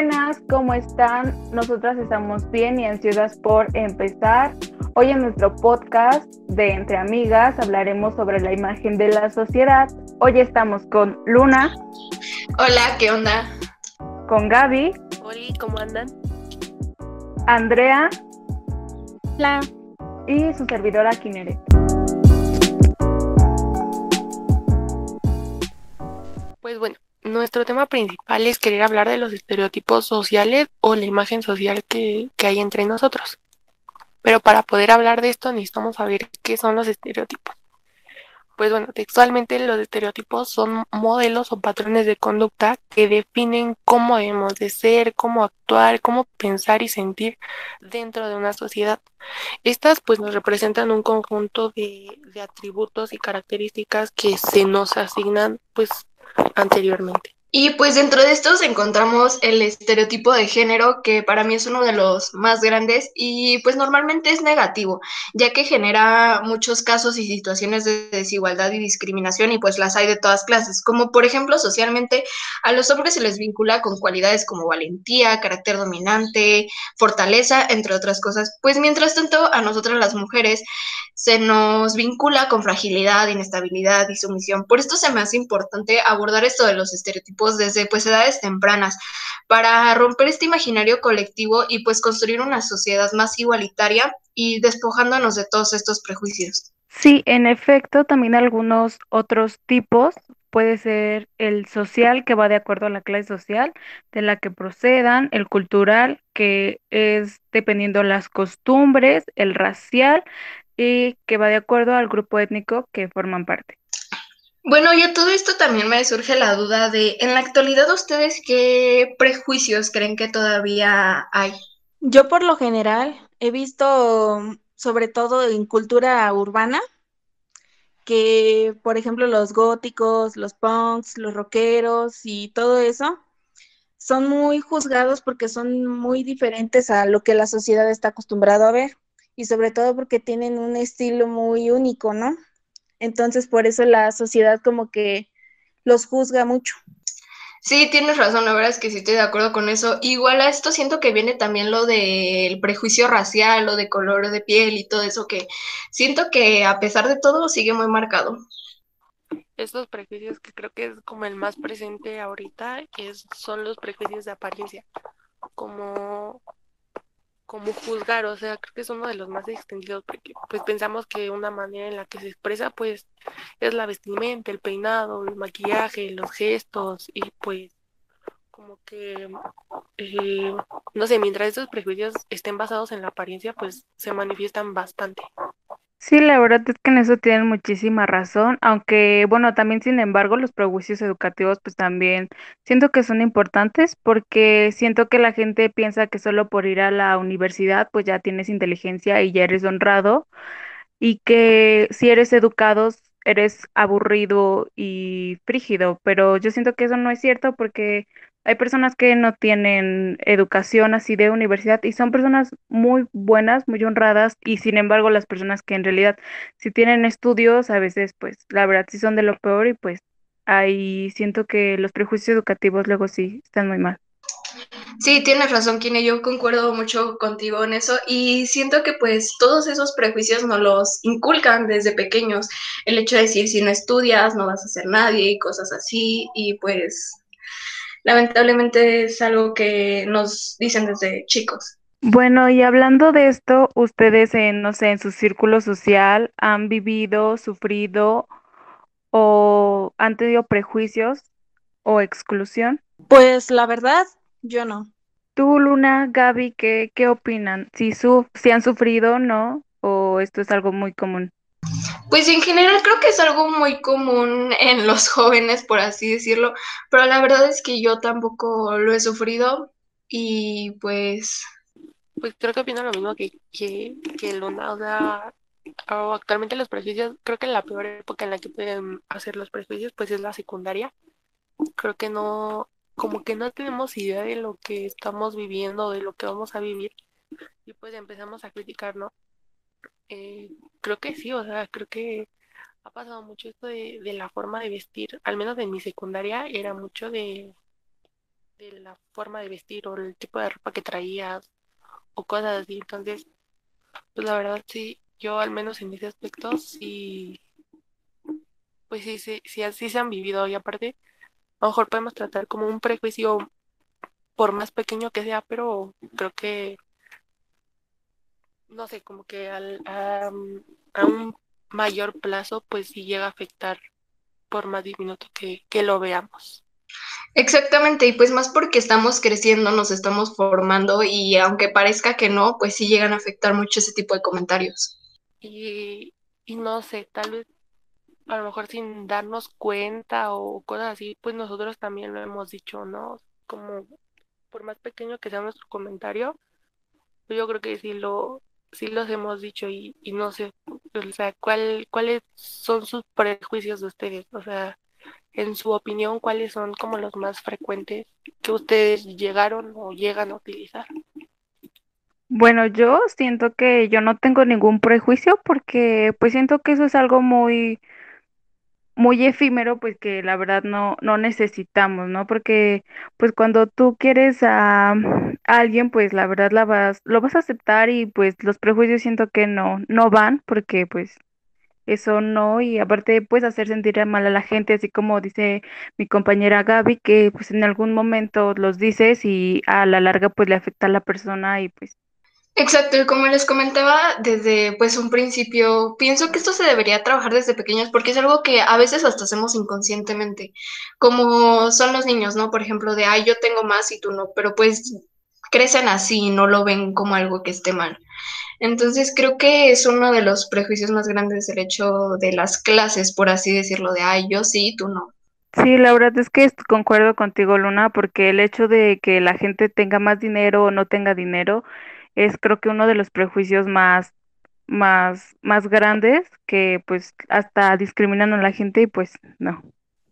Buenas, ¿cómo están? Nosotras estamos bien y ansiosas por empezar. Hoy en nuestro podcast de Entre Amigas hablaremos sobre la imagen de la sociedad. Hoy estamos con Luna. Hola, ¿qué onda? Con Gaby. Hola, ¿cómo andan? Andrea. Hola. Y su servidora Kineret. Pues bueno, nuestro tema principal es querer hablar de los estereotipos sociales o la imagen social que, que hay entre nosotros. Pero para poder hablar de esto necesitamos saber qué son los estereotipos. Pues bueno, textualmente los estereotipos son modelos o patrones de conducta que definen cómo debemos de ser, cómo actuar, cómo pensar y sentir dentro de una sociedad. Estas pues nos representan un conjunto de, de atributos y características que se nos asignan pues anteriormente. Y pues dentro de estos encontramos el estereotipo de género, que para mí es uno de los más grandes y pues normalmente es negativo, ya que genera muchos casos y situaciones de desigualdad y discriminación y pues las hay de todas clases, como por ejemplo socialmente a los hombres se les vincula con cualidades como valentía, carácter dominante, fortaleza, entre otras cosas, pues mientras tanto a nosotras las mujeres se nos vincula con fragilidad, inestabilidad y sumisión. Por esto se me hace importante abordar esto de los estereotipos desde pues edades tempranas para romper este imaginario colectivo y pues construir una sociedad más igualitaria y despojándonos de todos estos prejuicios. Sí, en efecto, también algunos otros tipos puede ser el social, que va de acuerdo a la clase social de la que procedan, el cultural, que es dependiendo las costumbres, el racial, y que va de acuerdo al grupo étnico que forman parte. Bueno, y a todo esto también me surge la duda de, en la actualidad, ¿ustedes qué prejuicios creen que todavía hay? Yo por lo general he visto, sobre todo en cultura urbana, que por ejemplo los góticos, los punks, los rockeros y todo eso son muy juzgados porque son muy diferentes a lo que la sociedad está acostumbrado a ver y sobre todo porque tienen un estilo muy único, ¿no? Entonces por eso la sociedad como que los juzga mucho. Sí, tienes razón, la verdad es que sí estoy de acuerdo con eso. Igual a esto siento que viene también lo del prejuicio racial, lo de color de piel y todo eso que siento que a pesar de todo sigue muy marcado. Estos prejuicios que creo que es como el más presente ahorita es, son los prejuicios de apariencia, como como juzgar, o sea, creo que es uno de los más extendidos porque pues pensamos que una manera en la que se expresa pues es la vestimenta, el peinado, el maquillaje, los gestos y pues como que eh, no sé, mientras estos prejuicios estén basados en la apariencia pues se manifiestan bastante. Sí, la verdad es que en eso tienen muchísima razón, aunque bueno, también sin embargo los prejuicios educativos pues también siento que son importantes porque siento que la gente piensa que solo por ir a la universidad pues ya tienes inteligencia y ya eres honrado y que si eres educado eres aburrido y frígido, pero yo siento que eso no es cierto porque hay personas que no tienen educación así de universidad y son personas muy buenas, muy honradas y sin embargo las personas que en realidad si tienen estudios a veces pues la verdad sí son de lo peor y pues ahí siento que los prejuicios educativos luego sí están muy mal. Sí, tienes razón, Kine, yo concuerdo mucho contigo en eso y siento que pues todos esos prejuicios nos los inculcan desde pequeños. El hecho de decir si no estudias no vas a ser nadie y cosas así y pues lamentablemente es algo que nos dicen desde chicos. Bueno, y hablando de esto, ustedes en, no sé, en su círculo social han vivido, sufrido o han tenido prejuicios o exclusión? Pues la verdad, yo no. Tú, Luna, Gaby, ¿qué, qué opinan? ¿Si, su, si han sufrido, no? ¿O esto es algo muy común? Pues en general creo que es algo muy común en los jóvenes, por así decirlo, pero la verdad es que yo tampoco lo he sufrido y pues... Pues creo que opino lo mismo que, que, que Luna, o actualmente los prejuicios, creo que la peor época en la que pueden hacer los prejuicios pues es la secundaria. Creo que no, como que no tenemos idea de lo que estamos viviendo, de lo que vamos a vivir y pues empezamos a criticar, ¿no? Eh, creo que sí, o sea, creo que ha pasado mucho esto de, la forma de vestir, al menos en mi secundaria era mucho de, de la forma de vestir o el tipo de ropa que traías o cosas así. Entonces, pues la verdad sí, yo al menos en ese aspecto sí, pues sí, sí, sí, así se han vivido y aparte, a lo mejor podemos tratar como un prejuicio por más pequeño que sea, pero creo que, no sé, como que al, a, a un mayor plazo, pues sí llega a afectar por más diminuto que, que lo veamos. Exactamente, y pues más porque estamos creciendo, nos estamos formando y aunque parezca que no, pues sí llegan a afectar mucho ese tipo de comentarios. Y, y no sé, tal vez a lo mejor sin darnos cuenta o cosas así, pues nosotros también lo hemos dicho, ¿no? Como por más pequeño que sea nuestro comentario, yo creo que sí lo, sí los hemos dicho y, y no sé, o sea, ¿cuál, cuáles son sus prejuicios de ustedes, o sea, en su opinión, cuáles son como los más frecuentes que ustedes llegaron o llegan a utilizar. Bueno, yo siento que yo no tengo ningún prejuicio porque pues siento que eso es algo muy muy efímero, pues que la verdad no no necesitamos, ¿no? Porque pues cuando tú quieres a, alguien, pues la verdad la vas lo vas a aceptar y pues los prejuicios siento que no no van porque pues eso no, y aparte puedes hacer sentir mal a la gente, así como dice mi compañera Gaby, que pues en algún momento los dices y a la larga pues le afecta a la persona y pues Exacto, y como les comentaba desde pues un principio, pienso que esto se debería trabajar desde pequeños porque es algo que a veces hasta hacemos inconscientemente, como son los niños, ¿no? Por ejemplo, de, ay, yo tengo más y tú no, pero pues crecen así y no lo ven como algo que esté mal. Entonces creo que es uno de los prejuicios más grandes el hecho de las clases, por así decirlo, de, ay, yo sí, tú no. Sí, la verdad es que concuerdo contigo, Luna, porque el hecho de que la gente tenga más dinero o no tenga dinero es creo que uno de los prejuicios más más más grandes que pues hasta discriminan a la gente y pues no.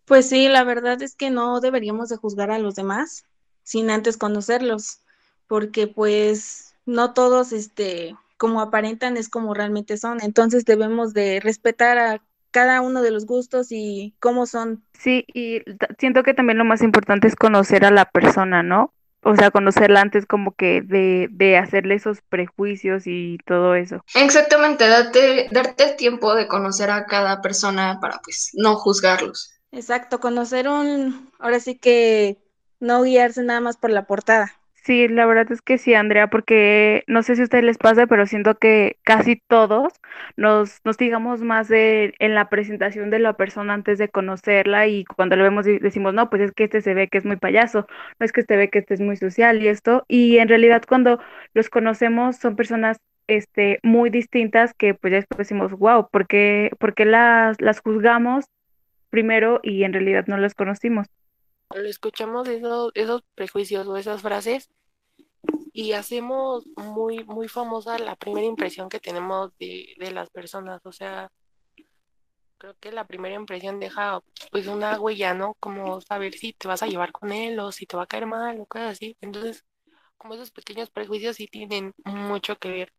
Pues sí, la verdad es que no deberíamos de juzgar a los demás sin antes conocerlos, porque pues no todos este como aparentan es como realmente son, entonces debemos de respetar a cada uno de los gustos y cómo son. Sí, y siento que también lo más importante es conocer a la persona, ¿no? O sea, conocerla antes como que de, de hacerle esos prejuicios y todo eso. Exactamente, darte, darte el tiempo de conocer a cada persona para pues no juzgarlos. Exacto, conocer un, ahora sí que no guiarse nada más por la portada. Sí, la verdad es que sí, Andrea, porque no sé si a ustedes les pasa, pero siento que casi todos nos, nos fijamos más de, en la presentación de la persona antes de conocerla y cuando lo vemos decimos, no, pues es que este se ve que es muy payaso, no es que este ve que este es muy social y esto, y en realidad cuando los conocemos son personas este, muy distintas que pues ya después decimos, wow, ¿por qué, por qué las, las juzgamos primero y en realidad no las conocimos? Lo escuchamos esos, esos prejuicios o esas frases y hacemos muy, muy famosa la primera impresión que tenemos de, de las personas. O sea, creo que la primera impresión deja pues una huella, ¿no? Como saber si te vas a llevar con él o si te va a caer mal o cosas así. Entonces, como esos pequeños prejuicios sí tienen mucho que ver.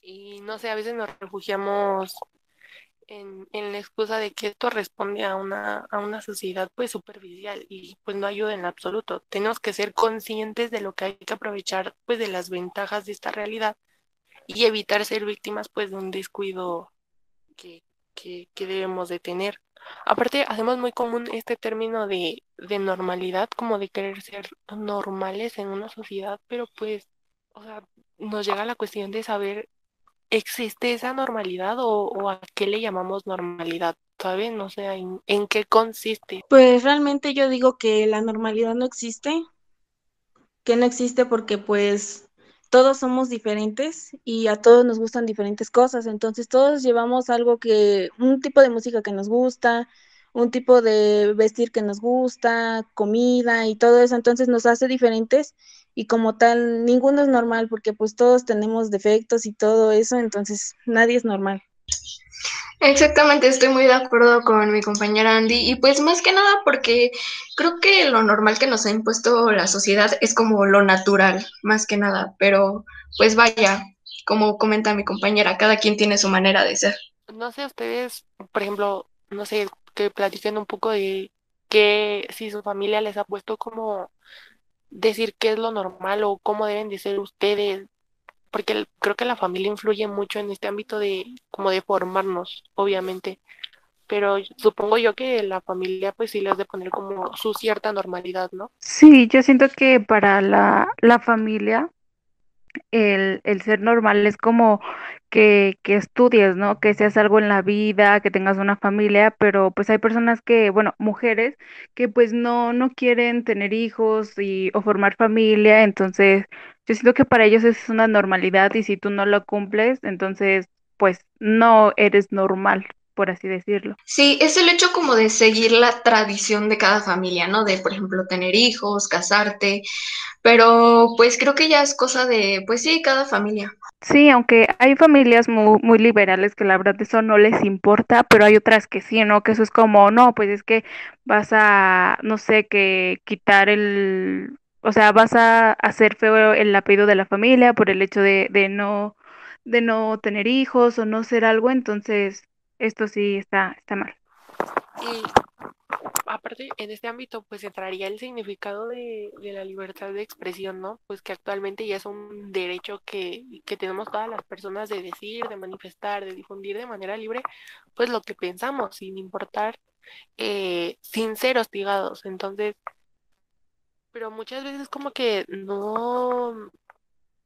Y no sé, a veces nos refugiamos en, en, la excusa de que esto responde a una, a una sociedad pues superficial y pues no ayuda en absoluto. Tenemos que ser conscientes de lo que hay que aprovechar pues de las ventajas de esta realidad y evitar ser víctimas pues de un descuido que, que, que debemos de tener. Aparte, hacemos muy común este término de, de normalidad, como de querer ser normales en una sociedad, pero pues, o sea, nos llega la cuestión de saber ¿Existe esa normalidad o, a qué le llamamos normalidad? Todavía no sé en, en, qué consiste. Pues realmente yo digo que la normalidad no existe, que no existe porque pues todos somos diferentes y a todos nos gustan diferentes cosas, entonces todos llevamos algo que, un tipo de música que nos gusta, un tipo de vestir que nos gusta, comida y todo eso, entonces nos hace diferentes y como tal, ninguno es normal porque pues todos tenemos defectos y todo eso, entonces nadie es normal. Exactamente, estoy muy de acuerdo con mi compañera Andy y pues más que nada porque creo que lo normal que nos ha impuesto la sociedad es como lo natural, más que nada, pero pues vaya, como comenta mi compañera, cada quien tiene su manera de ser. No sé, ustedes, por ejemplo, no sé, que platiquen un poco de que si su familia les ha puesto como decir qué es lo normal o cómo deben de ser ustedes, porque creo que la familia influye mucho en este ámbito de como de formarnos, obviamente. Pero supongo yo que la familia pues sí les de poner como su cierta normalidad, ¿no? Sí, yo siento que para la, la familia el, el ser normal es como que, que estudies, ¿no? Que seas algo en la vida, que tengas una familia, pero pues hay personas que, bueno, mujeres que pues no, no quieren tener hijos y, o formar familia, entonces yo siento que para ellos es una normalidad y si tú no lo cumples, entonces pues no eres normal, por así decirlo. Sí, es el hecho como de seguir la tradición de cada familia, ¿no? De, por ejemplo, tener hijos, casarte, pero pues creo que ya es cosa de, pues sí, cada familia. Sí, aunque hay familias muy, muy liberales que la verdad eso no les importa, pero hay otras que sí, ¿no? Que eso es como, no, pues es que vas a, no sé, que quitar el, o sea, vas a hacer feo el apellido de la familia por el hecho de, de no, de no tener hijos o no ser algo, entonces esto sí está, está mal. Y aparte, en este ámbito, pues entraría el significado de, de, la libertad de expresión, ¿no? Pues que actualmente ya es un derecho que, que, tenemos todas las personas de decir, de manifestar, de difundir de manera libre, pues lo que pensamos, sin importar, eh, sin ser hostigados. Entonces, pero muchas veces como que no,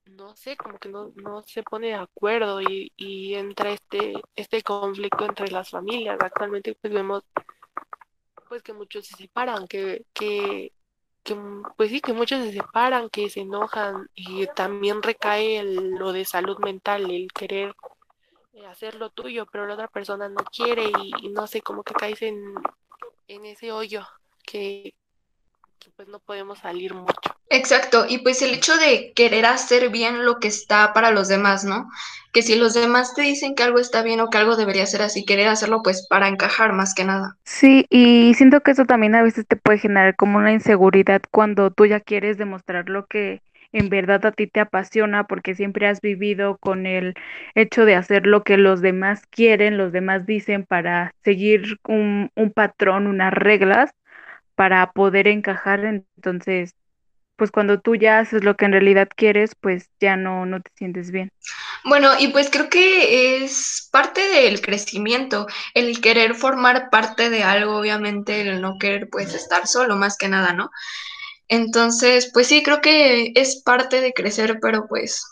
no sé, como que no, no se pone de acuerdo y, y entra este, este conflicto entre las familias. Actualmente pues vemos pues que muchos se separan, que, que, pues sí, que muchos se separan, que se enojan y también recae el, lo de salud mental, el querer eh, hacer lo tuyo, pero la otra persona no quiere y, y no sé, como que caes en, en ese hoyo que, que pues no podemos salir mucho. Exacto, y pues el hecho de querer hacer bien lo que está para los demás, ¿no? Que si los demás te dicen que algo está bien o que algo debería ser así, querer hacerlo pues para encajar más que nada. Sí, y siento que eso también a veces te puede generar como una inseguridad cuando tú ya quieres demostrar lo que en verdad a ti te apasiona porque siempre has vivido con el hecho de hacer lo que los demás quieren, los demás dicen para seguir un, un patrón, unas reglas para poder encajar, entonces pues cuando tú ya haces lo que en realidad quieres, pues ya no, no te sientes bien. Bueno, y pues creo que es parte del crecimiento, el querer formar parte de algo, obviamente, el no querer pues estar solo más que nada, ¿no? Entonces, pues sí, creo que es parte de crecer, pero pues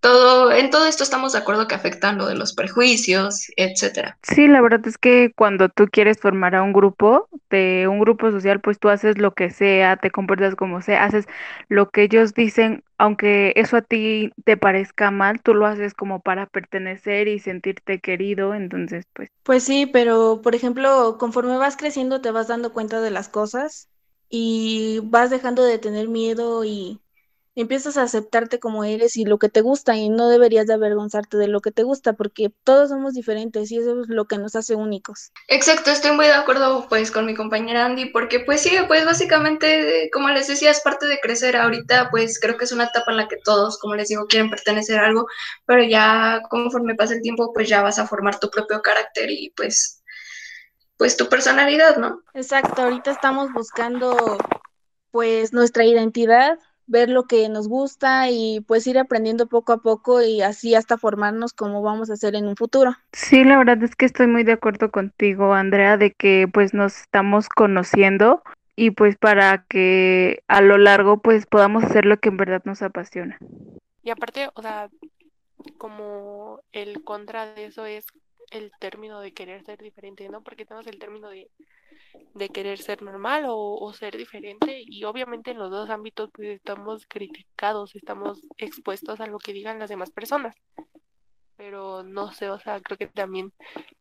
todo, en todo esto estamos de acuerdo que afectan lo de los prejuicios, etcétera. Sí, la verdad es que cuando tú quieres formar a un grupo, de un grupo social, pues tú haces lo que sea, te comportas como sea, haces lo que ellos dicen, aunque eso a ti te parezca mal, tú lo haces como para pertenecer y sentirte querido, entonces pues. Pues sí, pero por ejemplo, conforme vas creciendo te vas dando cuenta de las cosas y vas dejando de tener miedo y empiezas a aceptarte como eres y lo que te gusta y no deberías de avergonzarte de lo que te gusta porque todos somos diferentes y eso es lo que nos hace únicos. Exacto, estoy muy de acuerdo pues con mi compañera Andy porque pues sí, pues básicamente como les decía es parte de crecer ahorita pues creo que es una etapa en la que todos como les digo quieren pertenecer a algo pero ya conforme pasa el tiempo pues ya vas a formar tu propio carácter y pues pues tu personalidad, ¿no? Exacto, ahorita estamos buscando pues nuestra identidad ver lo que nos gusta y pues ir aprendiendo poco a poco y así hasta formarnos como vamos a hacer en un futuro. Sí, la verdad es que estoy muy de acuerdo contigo, Andrea, de que pues nos estamos conociendo y pues para que a lo largo pues podamos hacer lo que en verdad nos apasiona. Y aparte, o sea, como el contra de eso es el término de querer ser diferente, ¿no? Porque tenemos el término de de querer ser normal o, ser diferente y obviamente en los dos ámbitos pues estamos criticados, estamos expuestos a lo que digan las demás personas. Pero no sé, o sea, creo que también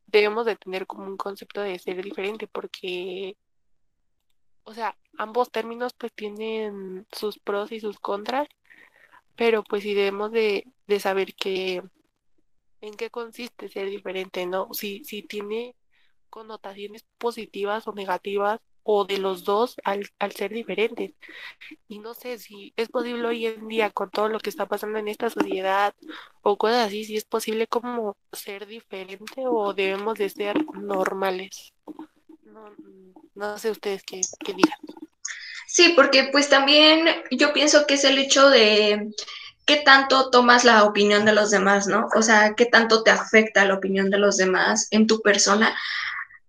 debemos de tener como un concepto de ser diferente porque, o sea, ambos términos pues tienen sus pros y sus contras, pero pues sí debemos de, de saber que en qué consiste ser diferente, ¿no? Si, si tiene connotaciones positivas o negativas o de los dos al, al, ser diferentes. Y no sé si es posible hoy en día con todo lo que está pasando en esta sociedad o cosas así, si es posible como ser diferente o debemos de ser normales. No, no sé ustedes qué, qué digan. Sí, porque pues también yo pienso que es el hecho de qué tanto tomas la opinión de los demás, ¿no? O sea, qué tanto te afecta la opinión de los demás en tu persona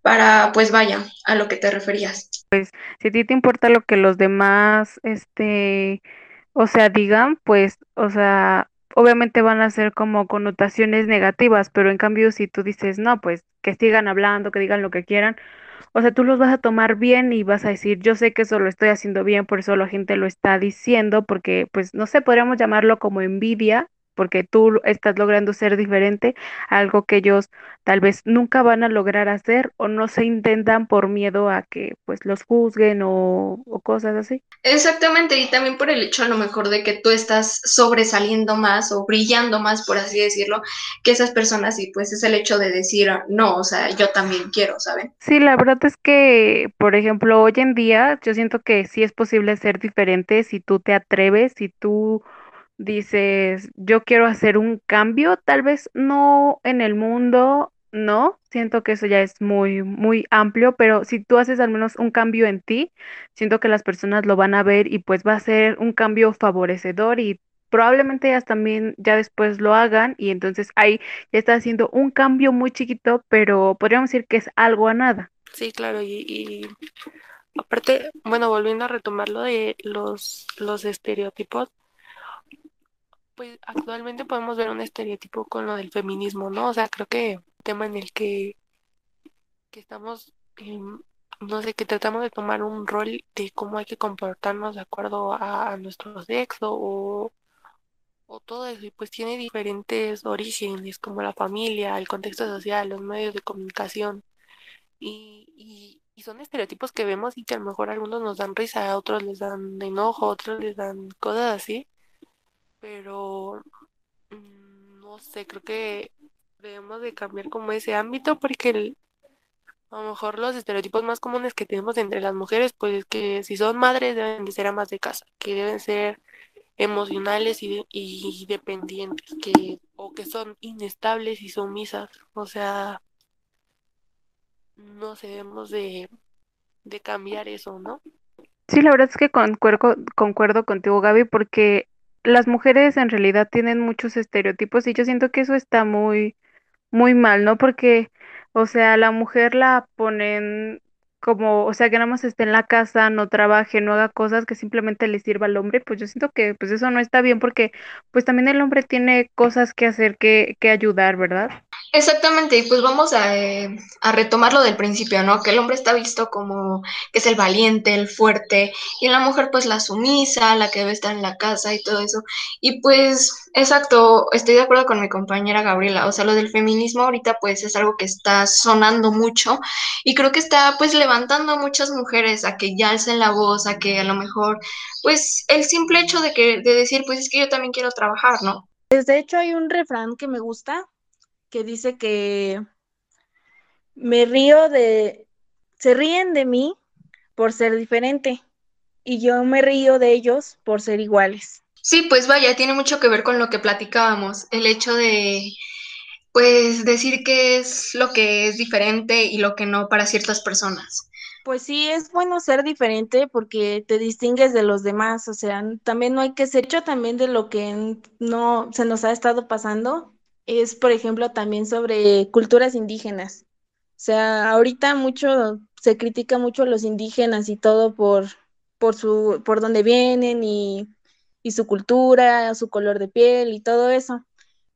para, pues vaya, a lo que te referías. Pues si a ti te importa lo que los demás, este, o sea, digan, pues, o sea, obviamente van a ser como connotaciones negativas, pero en cambio si tú dices, no, pues que sigan hablando, que digan lo que quieran, o sea, tú los vas a tomar bien y vas a decir, yo sé que eso lo estoy haciendo bien, por eso la gente lo está diciendo, porque, pues, no sé, podríamos llamarlo como envidia, porque tú estás logrando ser diferente, algo que ellos tal vez nunca van a lograr hacer o no se intentan por miedo a que, pues, los juzguen o, o cosas así. Exactamente, y también por el hecho a lo mejor de que tú estás sobresaliendo más o brillando más, por así decirlo, que esas personas y pues es el hecho de decir, no, o sea, yo también quiero, ¿saben? Sí, la verdad es que, por ejemplo, hoy en día yo siento que sí es posible ser diferente si tú te atreves, si tú dices, yo quiero hacer un cambio, tal vez no en el mundo, no, siento que eso ya es muy, muy amplio, pero si tú haces al menos un cambio en ti, siento que las personas lo van a ver y pues va a ser un cambio favorecedor y probablemente ellas también ya después lo hagan y entonces ahí ya está haciendo un cambio muy chiquito, pero podríamos decir que es algo a nada. Sí, claro, y, y aparte, bueno, volviendo a retomar lo de los, los estereotipos, pues actualmente podemos ver un estereotipo con lo del feminismo, ¿no? O sea, creo que tema en el que, que estamos, em, no sé, que tratamos de tomar un rol de cómo hay que comportarnos de acuerdo a, a nuestro sexo o, o todo eso, y pues tiene diferentes orígenes, como la familia, el contexto social, los medios de comunicación, y, y, y son estereotipos que vemos y que a lo mejor algunos nos dan risa, otros les dan enojo, otros les dan cosas así pero mm, no sé, creo que debemos de cambiar como ese ámbito porque a lo mejor los estereotipos más comunes que tenemos entre las mujeres, pues es que si son madres deben de ser amas de casa, que deben ser emocionales y, y dependientes, que, o que son inestables y sumisas. O sea, no debemos de, de cambiar eso, ¿no? Sí, la verdad es que concuerdo, concuerdo contigo, Gaby, porque las mujeres en realidad tienen muchos estereotipos y yo siento que eso está muy, muy mal, ¿no? Porque, o sea, la mujer la ponen como, o sea, que nada más esté en la casa, no trabaje, no haga cosas que simplemente le sirva al hombre, pues yo siento que pues eso no está bien porque pues también el hombre tiene cosas que hacer, que, que ayudar, ¿verdad? Exactamente, y pues vamos a, eh, a retomar lo del principio, ¿no? Que el hombre está visto como que es el valiente, el fuerte, y la mujer pues la sumisa, la que debe estar en la casa y todo eso. Y pues, exacto, estoy de acuerdo con mi compañera Gabriela, o sea, lo del feminismo ahorita pues es algo que está sonando mucho y creo que está pues levantando a muchas mujeres a que ya alcen la voz, a que a lo mejor pues el simple hecho de que de decir pues es que yo también quiero trabajar, ¿no? Pues de hecho hay un refrán que me gusta que dice que me río de, se ríen de mí por ser diferente y yo me río de ellos por ser iguales. Sí, pues vaya, tiene mucho que ver con lo que platicábamos, el hecho de, pues, decir qué es lo que es diferente y lo que no para ciertas personas. Pues sí, es bueno ser diferente porque te distingues de los demás, o sea, también no hay que ser hecho también de lo que no se nos ha estado pasando, es por ejemplo también sobre culturas indígenas. O sea, ahorita mucho se critica mucho a los indígenas y todo por, por su, por dónde vienen y, y su cultura, su color de piel y todo eso.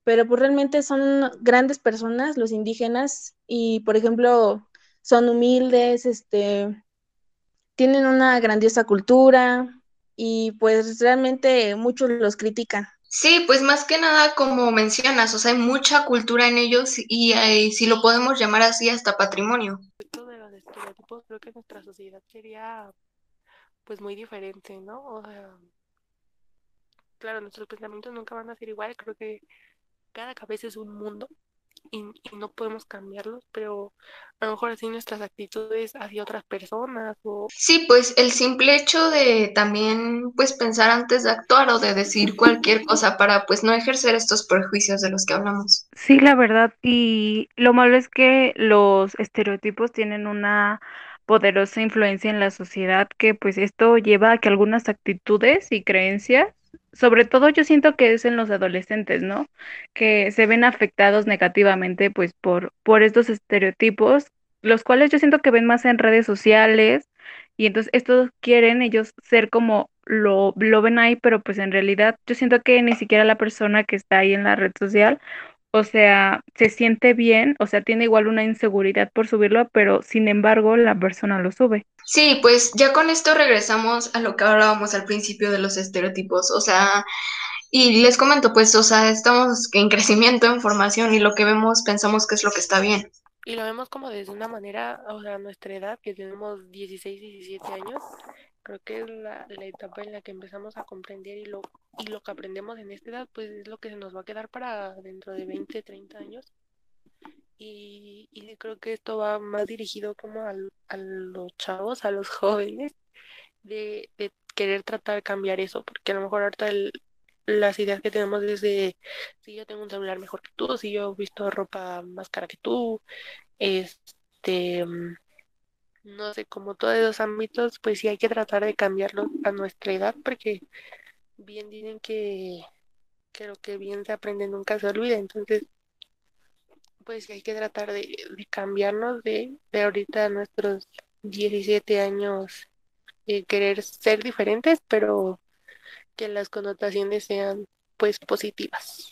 Pero pues realmente son grandes personas los indígenas y por ejemplo son humildes, este, tienen una grandiosa cultura y pues realmente muchos los critican. Sí, pues más que nada como mencionas, o sea, hay mucha cultura en ellos y eh, si lo podemos llamar así, hasta patrimonio. De los estereotipos, creo que nuestra sociedad sería pues muy diferente, ¿no? O sea, claro, nuestros pensamientos nunca van a ser igual, creo que cada cabeza es un mundo y, y no podemos cambiarlos, pero a lo mejor así nuestras actitudes hacia otras personas o Sí, pues el simple hecho de también pues pensar antes de actuar o de decir cualquier cosa para pues no ejercer estos prejuicios de los que hablamos. Sí, la verdad, y lo malo es que los estereotipos tienen una poderosa influencia en la sociedad que pues esto lleva a que algunas actitudes y creencias, sobre todo yo siento que es en los adolescentes, ¿no? Que se ven afectados negativamente pues por, por estos estereotipos, los cuales yo siento que ven más en redes sociales y entonces estos quieren ellos ser como lo, lo ven ahí, pero pues en realidad yo siento que ni siquiera la persona que está ahí en la red social o sea, se siente bien, o sea, tiene igual una inseguridad por subirlo, pero sin embargo la persona lo sube. Sí, pues ya con esto regresamos a lo que hablábamos al principio de los estereotipos, o sea, y les comento, pues, o sea, estamos en crecimiento, en formación y lo que vemos pensamos que es lo que está bien. Y lo vemos como desde una manera, o sea, nuestra edad, que tenemos 16, 17 años, creo que es la, la etapa en la que empezamos a comprender y lo, y lo que aprendemos en esta edad, pues es lo que se nos va a quedar para dentro de 20, 30 años. Y, y creo que esto va más dirigido como al, a los chavos, a los jóvenes, de, de querer tratar de cambiar eso, porque a lo mejor ahorita el, las ideas que tenemos desde si yo tengo un celular mejor que tú, si yo he visto ropa más cara que tú, este, no sé, como todos esos ámbitos, pues sí hay que tratar de cambiarlos a nuestra edad, porque bien dicen que, que lo que bien se aprende nunca se olvida, entonces pues sí hay que tratar de, de cambiarnos de, de ahorita a nuestros 17 años, eh, querer ser diferentes, pero que las connotaciones sean pues positivas.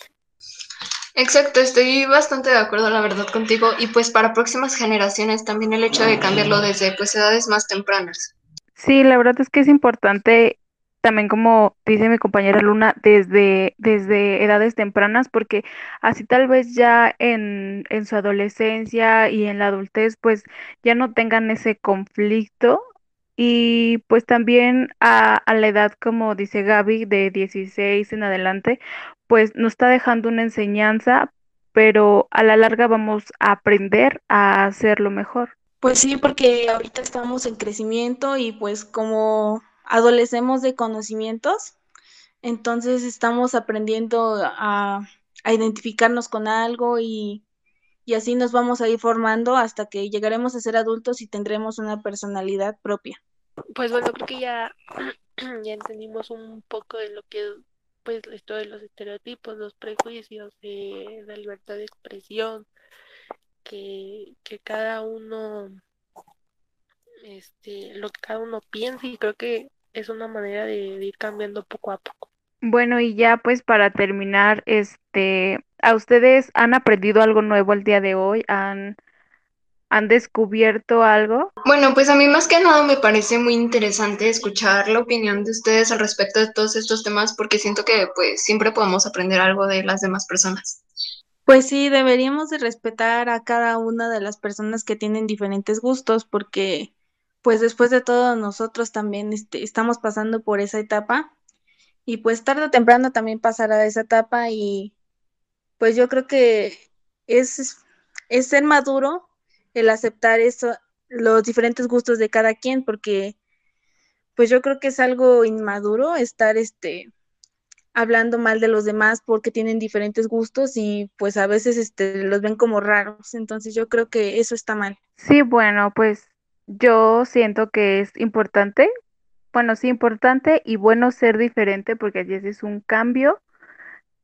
Exacto, estoy bastante de acuerdo, la verdad, contigo. Y pues para próximas generaciones también el hecho de cambiarlo desde pues edades más tempranas. Sí, la verdad es que es importante también como dice mi compañera Luna, desde, desde edades tempranas, porque así tal vez ya en, en su adolescencia y en la adultez, pues ya no tengan ese conflicto y pues también a, a la edad, como dice Gaby, de 16 en adelante, pues nos está dejando una enseñanza, pero a la larga vamos a aprender a hacerlo mejor. Pues sí, porque ahorita estamos en crecimiento y pues como adolecemos de conocimientos, entonces estamos aprendiendo a, a identificarnos con algo y, y así nos vamos a ir formando hasta que llegaremos a ser adultos y tendremos una personalidad propia. Pues bueno, creo que ya, ya entendimos un poco de lo que es pues esto de los estereotipos, los prejuicios, de la libertad de expresión, que, que cada uno, este, lo que cada uno piensa y creo que es una manera de, de ir cambiando poco a poco. Bueno, y ya pues para terminar, este, ¿a ustedes han aprendido algo nuevo el día de hoy? ¿Han, han descubierto algo? Bueno, pues a mí más que nada me parece muy interesante escuchar la opinión de ustedes al respecto de todos estos temas porque siento que pues siempre podemos aprender algo de las demás personas. Pues sí, deberíamos de respetar a cada una de las personas que tienen diferentes gustos porque pues después de todo nosotros también este, estamos pasando por esa etapa y pues tarde o temprano también pasará esa etapa y pues yo creo que es, es ser maduro el aceptar eso, los diferentes gustos de cada quien, porque pues yo creo que es algo inmaduro estar este hablando mal de los demás porque tienen diferentes gustos y pues a veces este los ven como raros, entonces yo creo que eso está mal. Sí, bueno, pues yo siento que es importante, bueno, sí importante y bueno ser diferente porque así es un cambio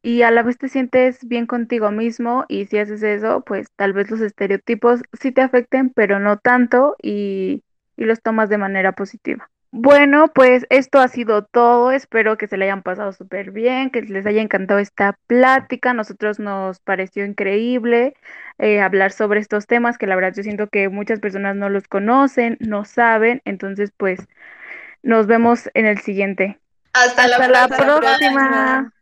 y a la vez te sientes bien contigo mismo y si haces eso, pues tal vez los estereotipos sí te afecten, pero no tanto y, y los tomas de manera positiva. Bueno, pues esto ha sido todo. Espero que se le hayan pasado súper bien, que les haya encantado esta plática. Nosotros nos pareció increíble eh, hablar sobre estos temas que la verdad yo siento que muchas personas no los conocen, no saben. Entonces, pues nos vemos en el siguiente. Hasta, Hasta la, la próxima. próxima.